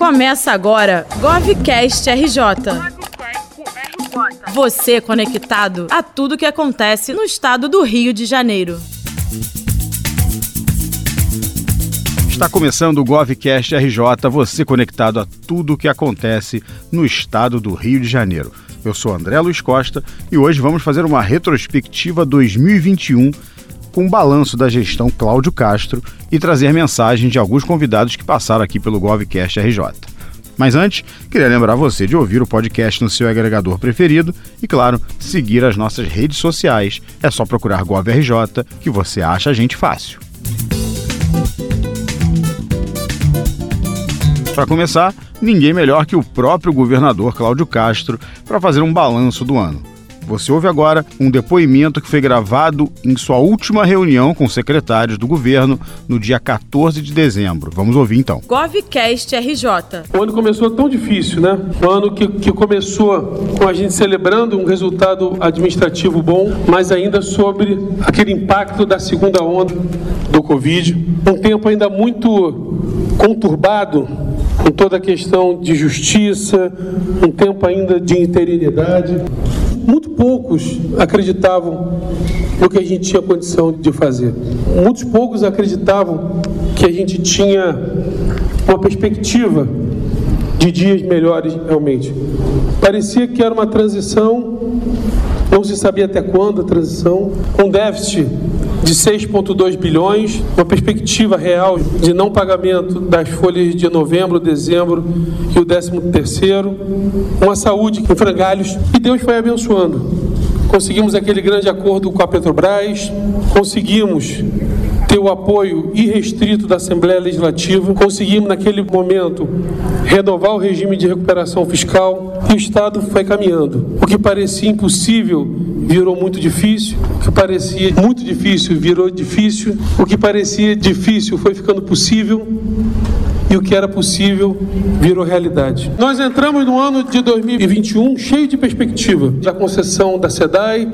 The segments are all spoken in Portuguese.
Começa agora GovCast RJ. Você conectado a tudo que acontece no estado do Rio de Janeiro. Está começando o GovCast RJ, você conectado a tudo o que acontece no estado do Rio de Janeiro. Eu sou André Luiz Costa e hoje vamos fazer uma retrospectiva 2021 com um balanço da gestão Cláudio Castro e trazer mensagens de alguns convidados que passaram aqui pelo GovCast RJ. Mas antes, queria lembrar você de ouvir o podcast no seu agregador preferido e, claro, seguir as nossas redes sociais. É só procurar GovRJ que você acha a gente fácil. Para começar, ninguém melhor que o próprio governador Cláudio Castro para fazer um balanço do ano. Você ouve agora um depoimento que foi gravado em sua última reunião com secretários do governo no dia 14 de dezembro. Vamos ouvir então. GovCast RJ. O ano começou tão difícil, né? Um ano que, que começou com a gente celebrando um resultado administrativo bom, mas ainda sobre aquele impacto da segunda onda do Covid. Um tempo ainda muito conturbado com toda a questão de justiça, um tempo ainda de interinidade muito poucos acreditavam no que a gente tinha condição de fazer. Muitos poucos acreditavam que a gente tinha uma perspectiva de dias melhores realmente. Parecia que era uma transição, não se sabia até quando a transição, com déficit de 6,2 bilhões, uma perspectiva real de não pagamento das folhas de novembro, dezembro e o 13 terceiro, uma saúde em frangalhos e Deus foi abençoando. Conseguimos aquele grande acordo com a Petrobras, conseguimos ter o apoio irrestrito da Assembleia Legislativa, conseguimos naquele momento renovar o regime de recuperação fiscal e o Estado foi caminhando. O que parecia impossível virou muito difícil, o que parecia muito difícil virou difícil, o que parecia difícil foi ficando possível e o que era possível virou realidade. Nós entramos no ano de 2021 cheio de perspectiva, da concessão da SEDAI,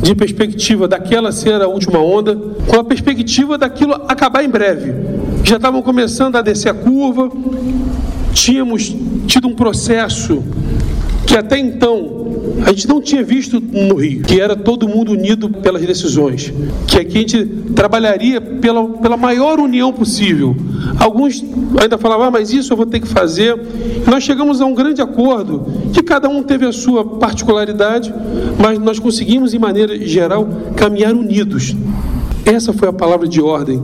de perspectiva daquela ser a última onda, com a perspectiva daquilo acabar em breve. Já estavam começando a descer a curva, tínhamos tido um processo que até então a gente não tinha visto no Rio, que era todo mundo unido pelas decisões, que aqui a gente trabalharia pela, pela maior união possível. Alguns ainda falavam, ah, mas isso eu vou ter que fazer. Nós chegamos a um grande acordo, que cada um teve a sua particularidade, mas nós conseguimos, em maneira geral, caminhar unidos. Essa foi a palavra de ordem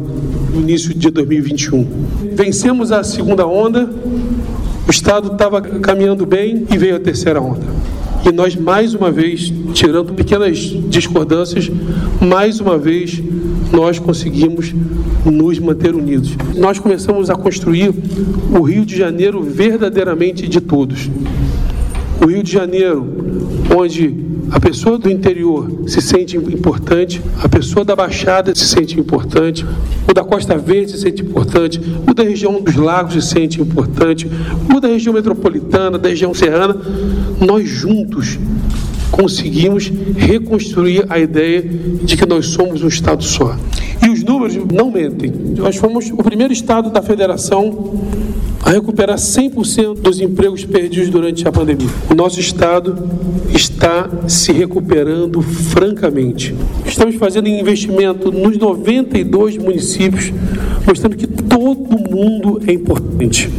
no início de 2021. Vencemos a segunda onda, o Estado estava caminhando bem e veio a terceira onda. E nós, mais uma vez, tirando pequenas discordâncias, mais uma vez nós conseguimos nos manter unidos. Nós começamos a construir o Rio de Janeiro verdadeiramente de todos. O Rio de Janeiro, onde a pessoa do interior se sente importante, a pessoa da Baixada se sente importante, o da Costa Verde se sente importante, o da região dos lagos se sente importante, o da região metropolitana, da região serrana. Nós juntos conseguimos reconstruir a ideia de que nós somos um Estado só. E os números não mentem. Nós fomos o primeiro Estado da Federação a recuperar 100% dos empregos perdidos durante a pandemia. O nosso Estado está se recuperando francamente. Estamos fazendo investimento nos 92 municípios, mostrando que todo mundo é importante.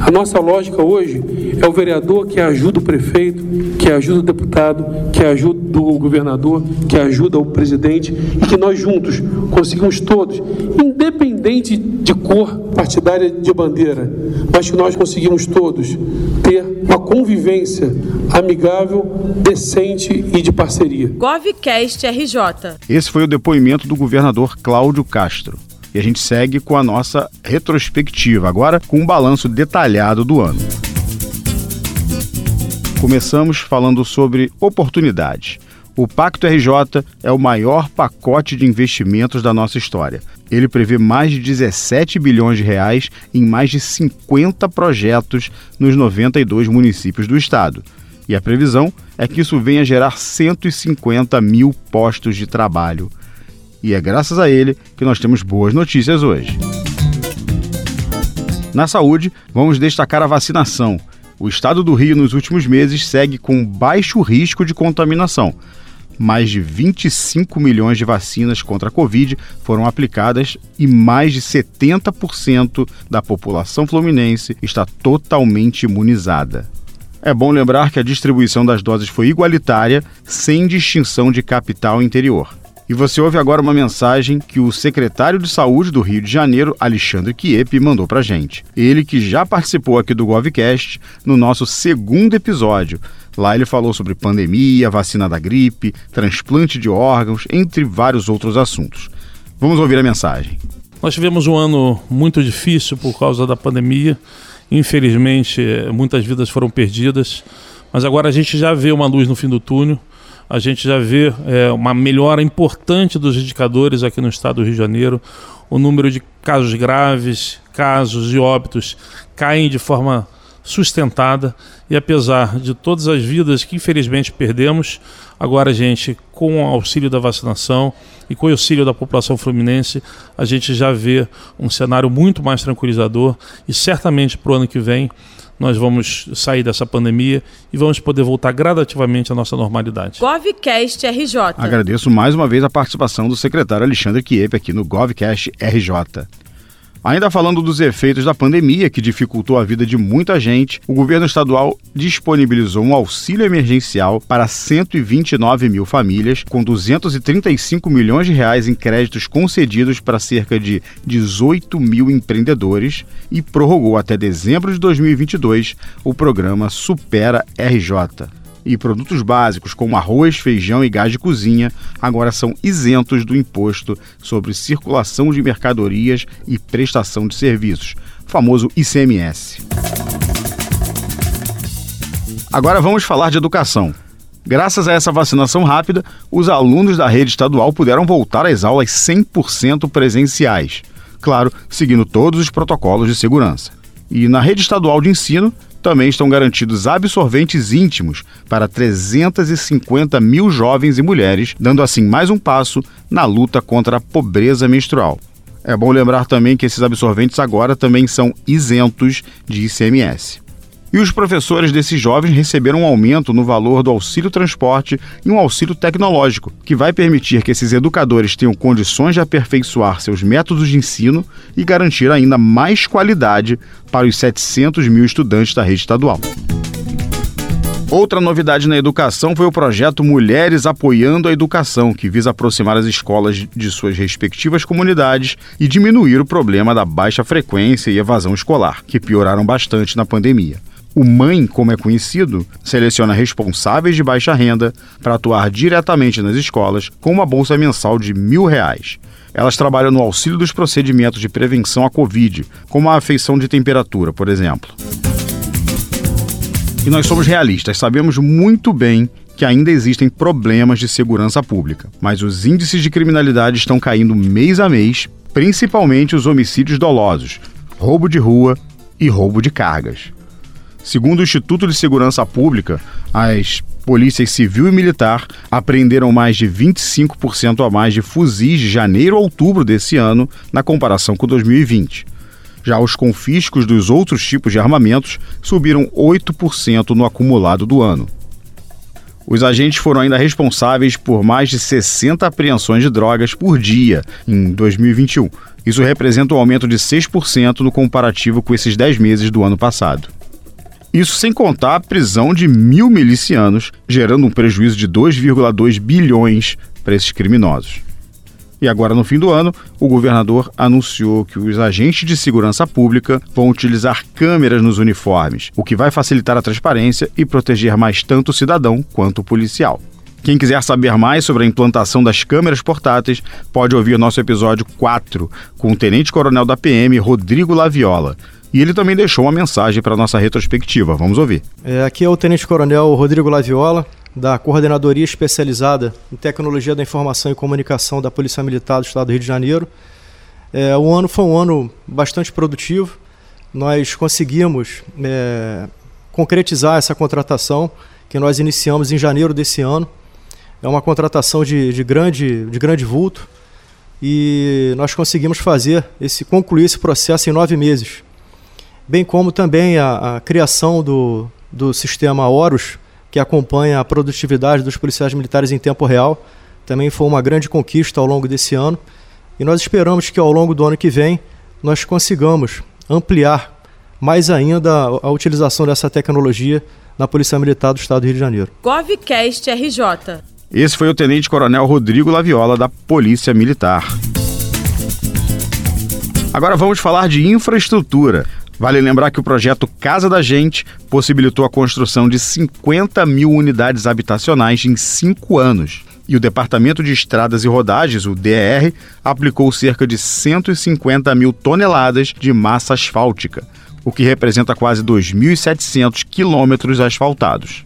A nossa lógica hoje é o vereador que ajuda o prefeito, que ajuda o deputado, que ajuda o governador, que ajuda o presidente e que nós juntos conseguimos todos, independente de cor partidária de bandeira, mas que nós conseguimos todos ter uma convivência amigável, decente e de parceria. GovCast RJ. Esse foi o depoimento do governador Cláudio Castro. E a gente segue com a nossa retrospectiva, agora com um balanço detalhado do ano. Começamos falando sobre oportunidades. O Pacto RJ é o maior pacote de investimentos da nossa história. Ele prevê mais de 17 bilhões de reais em mais de 50 projetos nos 92 municípios do estado. E a previsão é que isso venha gerar 150 mil postos de trabalho. E é graças a ele que nós temos boas notícias hoje. Na saúde, vamos destacar a vacinação. O estado do Rio, nos últimos meses, segue com baixo risco de contaminação. Mais de 25 milhões de vacinas contra a Covid foram aplicadas e mais de 70% da população fluminense está totalmente imunizada. É bom lembrar que a distribuição das doses foi igualitária, sem distinção de capital interior. E você ouve agora uma mensagem que o secretário de Saúde do Rio de Janeiro, Alexandre Kiepe, mandou pra gente. Ele que já participou aqui do Govcast no nosso segundo episódio. Lá ele falou sobre pandemia, vacina da gripe, transplante de órgãos, entre vários outros assuntos. Vamos ouvir a mensagem. Nós tivemos um ano muito difícil por causa da pandemia. Infelizmente, muitas vidas foram perdidas, mas agora a gente já vê uma luz no fim do túnel a gente já vê é, uma melhora importante dos indicadores aqui no estado do Rio de Janeiro. O número de casos graves, casos e óbitos caem de forma sustentada e apesar de todas as vidas que infelizmente perdemos, agora a gente, com o auxílio da vacinação e com o auxílio da população fluminense, a gente já vê um cenário muito mais tranquilizador e certamente para o ano que vem nós vamos sair dessa pandemia e vamos poder voltar gradativamente à nossa normalidade. GovCast RJ. Agradeço mais uma vez a participação do secretário Alexandre Kiepe aqui no GovCast RJ. Ainda falando dos efeitos da pandemia que dificultou a vida de muita gente, o governo estadual disponibilizou um auxílio emergencial para 129 mil famílias, com 235 milhões de reais em créditos concedidos para cerca de 18 mil empreendedores e prorrogou até dezembro de 2022 o programa Supera RJ e produtos básicos como arroz, feijão e gás de cozinha agora são isentos do imposto sobre circulação de mercadorias e prestação de serviços, famoso ICMS. Agora vamos falar de educação. Graças a essa vacinação rápida, os alunos da rede estadual puderam voltar às aulas 100% presenciais. Claro, seguindo todos os protocolos de segurança. E na rede estadual de ensino, também estão garantidos absorventes íntimos para 350 mil jovens e mulheres, dando assim mais um passo na luta contra a pobreza menstrual. É bom lembrar também que esses absorventes agora também são isentos de ICMS. E os professores desses jovens receberam um aumento no valor do auxílio transporte e um auxílio tecnológico, que vai permitir que esses educadores tenham condições de aperfeiçoar seus métodos de ensino e garantir ainda mais qualidade para os 700 mil estudantes da rede estadual. Outra novidade na educação foi o projeto Mulheres Apoiando a Educação, que visa aproximar as escolas de suas respectivas comunidades e diminuir o problema da baixa frequência e evasão escolar, que pioraram bastante na pandemia. O MãE, como é conhecido, seleciona responsáveis de baixa renda para atuar diretamente nas escolas com uma bolsa mensal de mil reais. Elas trabalham no auxílio dos procedimentos de prevenção à Covid, como a afeição de temperatura, por exemplo. E nós somos realistas, sabemos muito bem que ainda existem problemas de segurança pública, mas os índices de criminalidade estão caindo mês a mês, principalmente os homicídios dolosos, roubo de rua e roubo de cargas. Segundo o Instituto de Segurança Pública, as polícias civil e militar apreenderam mais de 25% a mais de fuzis de janeiro a outubro desse ano, na comparação com 2020. Já os confiscos dos outros tipos de armamentos subiram 8% no acumulado do ano. Os agentes foram ainda responsáveis por mais de 60 apreensões de drogas por dia em 2021. Isso representa um aumento de 6% no comparativo com esses 10 meses do ano passado. Isso sem contar a prisão de mil milicianos, gerando um prejuízo de 2,2 bilhões para esses criminosos. E agora, no fim do ano, o governador anunciou que os agentes de segurança pública vão utilizar câmeras nos uniformes, o que vai facilitar a transparência e proteger mais tanto o cidadão quanto o policial. Quem quiser saber mais sobre a implantação das câmeras portáteis, pode ouvir nosso episódio 4 com o Tenente Coronel da PM, Rodrigo Laviola. E ele também deixou uma mensagem para a nossa retrospectiva. Vamos ouvir. É, aqui é o Tenente Coronel Rodrigo Laviola, da Coordenadoria Especializada em Tecnologia da Informação e Comunicação da Polícia Militar do Estado do Rio de Janeiro. É, o ano foi um ano bastante produtivo. Nós conseguimos é, concretizar essa contratação que nós iniciamos em janeiro desse ano. É uma contratação de, de, grande, de grande vulto e nós conseguimos fazer esse concluir esse processo em nove meses. Bem como também a, a criação do, do sistema Horus, que acompanha a produtividade dos policiais militares em tempo real. Também foi uma grande conquista ao longo desse ano. E nós esperamos que ao longo do ano que vem nós consigamos ampliar mais ainda a, a utilização dessa tecnologia na Polícia Militar do Estado do Rio de Janeiro. GovCast RJ. Esse foi o Tenente Coronel Rodrigo Laviola da Polícia Militar. Agora vamos falar de infraestrutura. Vale lembrar que o projeto Casa da Gente possibilitou a construção de 50 mil unidades habitacionais em cinco anos. E o Departamento de Estradas e Rodagens, o DER, aplicou cerca de 150 mil toneladas de massa asfáltica, o que representa quase 2.700 quilômetros asfaltados.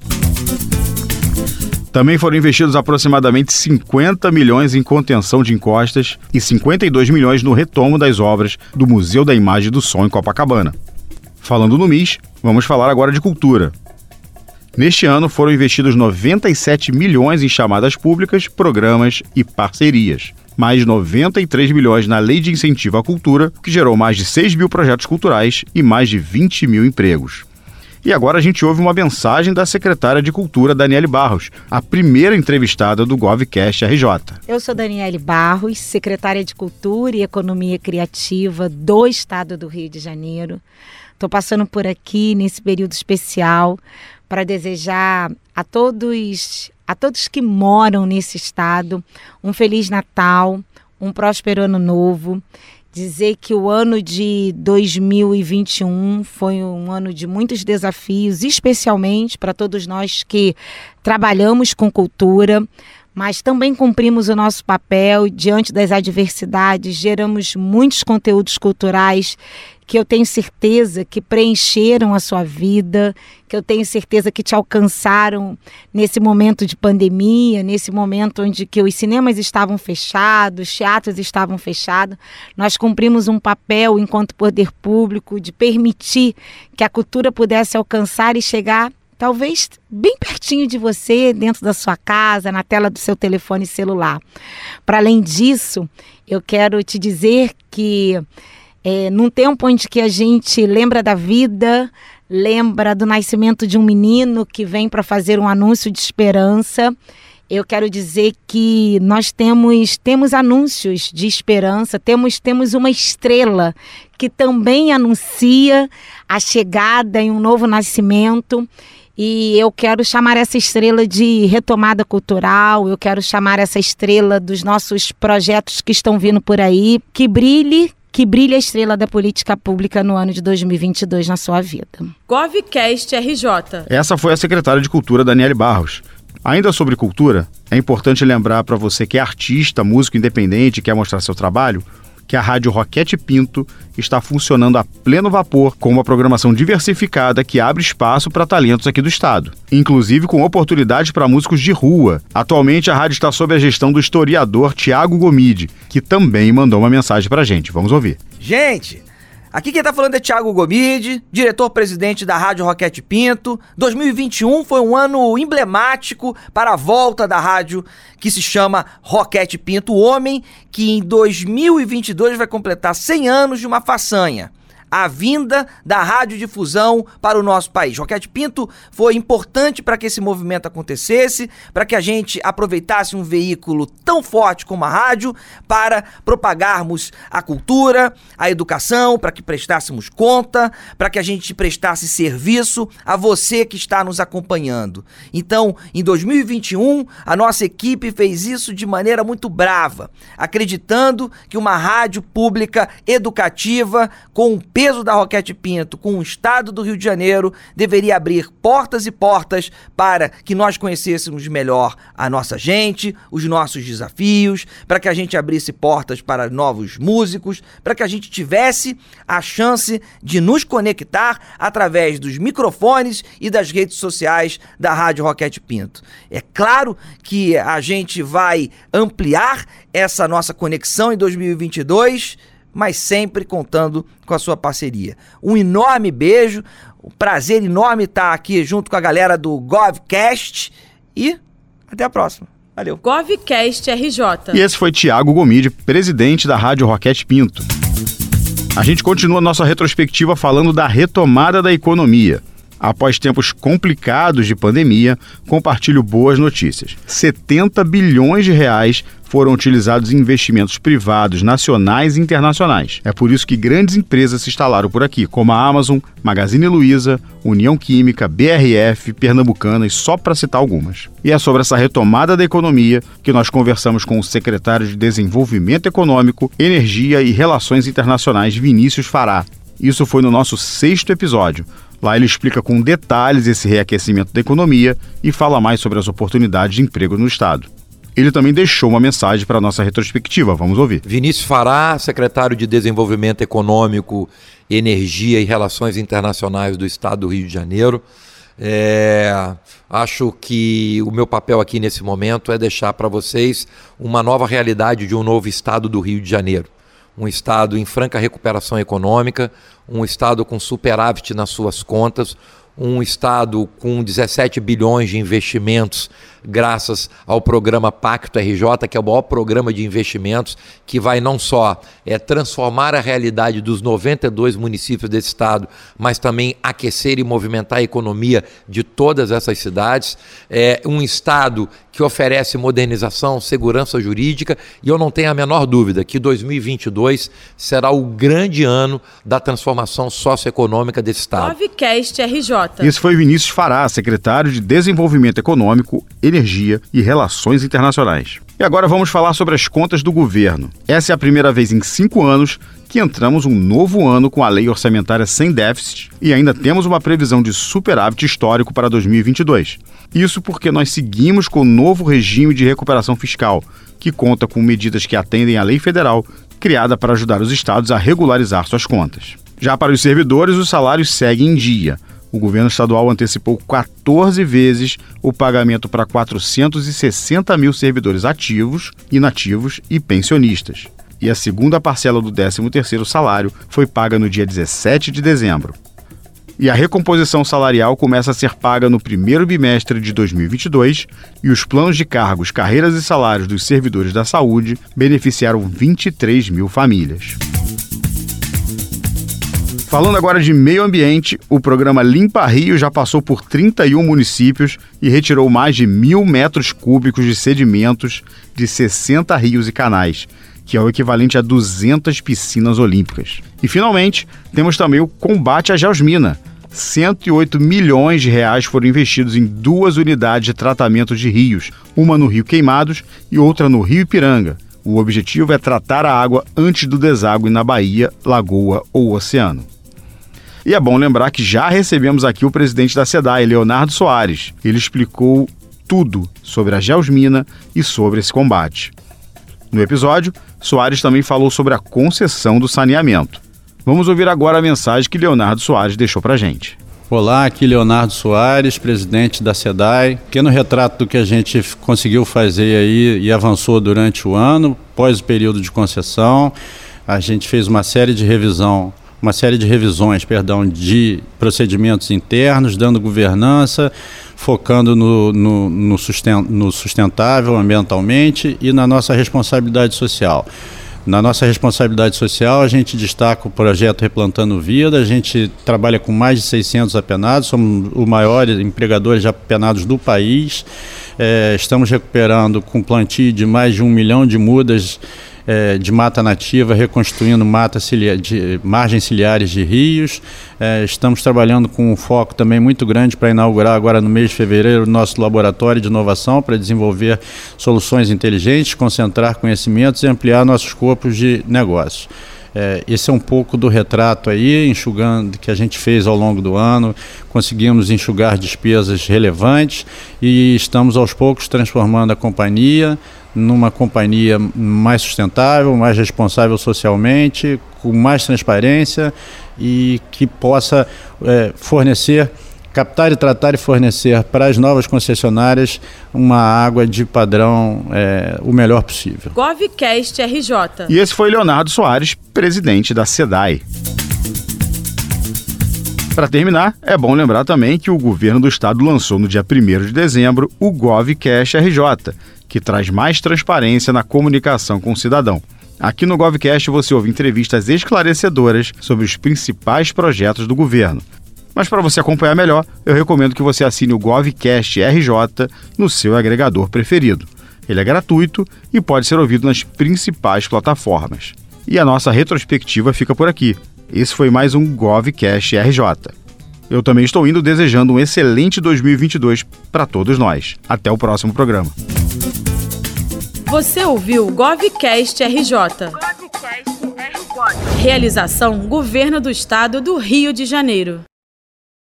Também foram investidos aproximadamente 50 milhões em contenção de encostas e 52 milhões no retomo das obras do Museu da Imagem do Som em Copacabana. Falando no MIS, vamos falar agora de cultura. Neste ano foram investidos 97 milhões em chamadas públicas, programas e parcerias. Mais 93 milhões na Lei de Incentivo à Cultura, que gerou mais de 6 mil projetos culturais e mais de 20 mil empregos. E agora a gente ouve uma mensagem da secretária de Cultura, Daniele Barros, a primeira entrevistada do GovCast RJ. Eu sou Daniele Barros, secretária de Cultura e Economia Criativa do Estado do Rio de Janeiro. Estou passando por aqui nesse período especial para desejar a todos, a todos que moram nesse estado um feliz Natal, um próspero ano novo dizer que o ano de 2021 foi um ano de muitos desafios, especialmente para todos nós que trabalhamos com cultura, mas também cumprimos o nosso papel diante das adversidades, geramos muitos conteúdos culturais que eu tenho certeza que preencheram a sua vida, que eu tenho certeza que te alcançaram nesse momento de pandemia, nesse momento onde que os cinemas estavam fechados, os teatros estavam fechados. Nós cumprimos um papel enquanto poder público de permitir que a cultura pudesse alcançar e chegar talvez bem pertinho de você, dentro da sua casa, na tela do seu telefone celular. Para além disso, eu quero te dizer que é, num tempo onde que a gente lembra da vida, lembra do nascimento de um menino que vem para fazer um anúncio de esperança. Eu quero dizer que nós temos temos anúncios de esperança, temos temos uma estrela que também anuncia a chegada em um novo nascimento. E eu quero chamar essa estrela de retomada cultural, eu quero chamar essa estrela dos nossos projetos que estão vindo por aí, que brilhe, que brilha a estrela da política pública no ano de 2022 na sua vida. GovCast RJ. Essa foi a secretária de Cultura, Daniele Barros. Ainda sobre cultura, é importante lembrar para você que é artista, músico independente, quer mostrar seu trabalho, que a Rádio Roquete Pinto está funcionando a pleno vapor com uma programação diversificada que abre espaço para talentos aqui do estado, inclusive com oportunidades para músicos de rua. Atualmente a rádio está sob a gestão do historiador Tiago Gomide, que também mandou uma mensagem para a gente. Vamos ouvir. Gente, Aqui quem tá falando é Thiago Gomide, diretor-presidente da Rádio Roquete Pinto. 2021 foi um ano emblemático para a volta da rádio que se chama Roquete Pinto, o homem que em 2022 vai completar 100 anos de uma façanha a vinda da radiodifusão para o nosso país. Roquete Pinto foi importante para que esse movimento acontecesse, para que a gente aproveitasse um veículo tão forte como a rádio para propagarmos a cultura, a educação, para que prestássemos conta, para que a gente prestasse serviço a você que está nos acompanhando. Então, em 2021, a nossa equipe fez isso de maneira muito brava, acreditando que uma rádio pública educativa com um peso da Roquete Pinto com o estado do Rio de Janeiro deveria abrir portas e portas para que nós conhecêssemos melhor a nossa gente, os nossos desafios, para que a gente abrisse portas para novos músicos, para que a gente tivesse a chance de nos conectar através dos microfones e das redes sociais da Rádio Roquete Pinto. É claro que a gente vai ampliar essa nossa conexão em 2022 mas sempre contando com a sua parceria. Um enorme beijo, um prazer enorme estar aqui junto com a galera do GovCast e até a próxima. Valeu. GovCast RJ. E esse foi Tiago Gomide, presidente da Rádio Roquete Pinto. A gente continua nossa retrospectiva falando da retomada da economia. Após tempos complicados de pandemia, compartilho boas notícias. 70 bilhões de reais foram utilizados em investimentos privados nacionais e internacionais. É por isso que grandes empresas se instalaram por aqui, como a Amazon, Magazine Luiza, União Química, BRF, Pernambucana e só para citar algumas. E é sobre essa retomada da economia que nós conversamos com o secretário de Desenvolvimento Econômico, Energia e Relações Internacionais, Vinícius Fará. Isso foi no nosso sexto episódio. Lá ele explica com detalhes esse reaquecimento da economia e fala mais sobre as oportunidades de emprego no Estado. Ele também deixou uma mensagem para a nossa retrospectiva. Vamos ouvir. Vinícius Fará, secretário de Desenvolvimento Econômico, Energia e Relações Internacionais do Estado do Rio de Janeiro. É, acho que o meu papel aqui nesse momento é deixar para vocês uma nova realidade de um novo Estado do Rio de Janeiro um Estado em franca recuperação econômica, um Estado com superávit nas suas contas, um Estado com 17 bilhões de investimentos graças ao programa Pacto RJ, que é o maior programa de investimentos que vai não só é, transformar a realidade dos 92 municípios desse estado, mas também aquecer e movimentar a economia de todas essas cidades. É um estado que oferece modernização, segurança jurídica, e eu não tenho a menor dúvida que 2022 será o grande ano da transformação socioeconômica desse estado. Novecast RJ. Esse foi Vinícius Fará, secretário de Desenvolvimento Econômico energia e relações internacionais. E agora vamos falar sobre as contas do governo. Essa é a primeira vez em cinco anos que entramos um novo ano com a lei orçamentária sem déficit e ainda temos uma previsão de superávit histórico para 2022. Isso porque nós seguimos com o novo regime de recuperação fiscal, que conta com medidas que atendem à lei federal criada para ajudar os estados a regularizar suas contas. Já para os servidores, os salários seguem em dia, o governo estadual antecipou 14 vezes o pagamento para 460 mil servidores ativos, inativos e pensionistas. E a segunda parcela do 13º salário foi paga no dia 17 de dezembro. E a recomposição salarial começa a ser paga no primeiro bimestre de 2022 e os planos de cargos, carreiras e salários dos servidores da saúde beneficiaram 23 mil famílias. Falando agora de meio ambiente, o programa Limpa Rio já passou por 31 municípios e retirou mais de mil metros cúbicos de sedimentos de 60 rios e canais, que é o equivalente a 200 piscinas olímpicas. E finalmente, temos também o combate à geosmina. 108 milhões de reais foram investidos em duas unidades de tratamento de rios, uma no Rio Queimados e outra no Rio Ipiranga. O objetivo é tratar a água antes do deságue na Bahia, Lagoa ou Oceano. E é bom lembrar que já recebemos aqui o presidente da SEDAI, Leonardo Soares. Ele explicou tudo sobre a geosmina e sobre esse combate. No episódio, Soares também falou sobre a concessão do saneamento. Vamos ouvir agora a mensagem que Leonardo Soares deixou para gente. Olá, aqui Leonardo Soares, presidente da SEDAI. Pequeno retrato do que a gente conseguiu fazer aí e avançou durante o ano, pós o período de concessão. A gente fez uma série de revisão uma série de revisões, perdão, de procedimentos internos, dando governança, focando no, no, no, no sustentável ambientalmente e na nossa responsabilidade social. Na nossa responsabilidade social, a gente destaca o projeto Replantando Vida, a gente trabalha com mais de 600 apenados, somos o maior empregador de apenados do país, é, estamos recuperando com plantio de mais de um milhão de mudas é, de mata nativa, reconstruindo mata cilia, de, margens ciliares de rios. É, estamos trabalhando com um foco também muito grande para inaugurar agora no mês de fevereiro o nosso laboratório de inovação para desenvolver soluções inteligentes, concentrar conhecimentos e ampliar nossos corpos de negócio. É, esse é um pouco do retrato aí, enxugando que a gente fez ao longo do ano. Conseguimos enxugar despesas relevantes e estamos aos poucos transformando a companhia numa companhia mais sustentável, mais responsável socialmente, com mais transparência e que possa é, fornecer, captar e tratar e fornecer para as novas concessionárias uma água de padrão é, o melhor possível. GovCast RJ. E esse foi Leonardo Soares, presidente da SEDAI. Para terminar, é bom lembrar também que o governo do estado lançou no dia 1 de dezembro o GovCash RJ, que traz mais transparência na comunicação com o cidadão. Aqui no GovCast você ouve entrevistas esclarecedoras sobre os principais projetos do governo. Mas para você acompanhar melhor, eu recomendo que você assine o GovCast RJ no seu agregador preferido. Ele é gratuito e pode ser ouvido nas principais plataformas. E a nossa retrospectiva fica por aqui. Esse foi mais um GovCast RJ. Eu também estou indo desejando um excelente 2022 para todos nós. Até o próximo programa. Você ouviu o GovCast RJ. Realização Governo do Estado do Rio de Janeiro.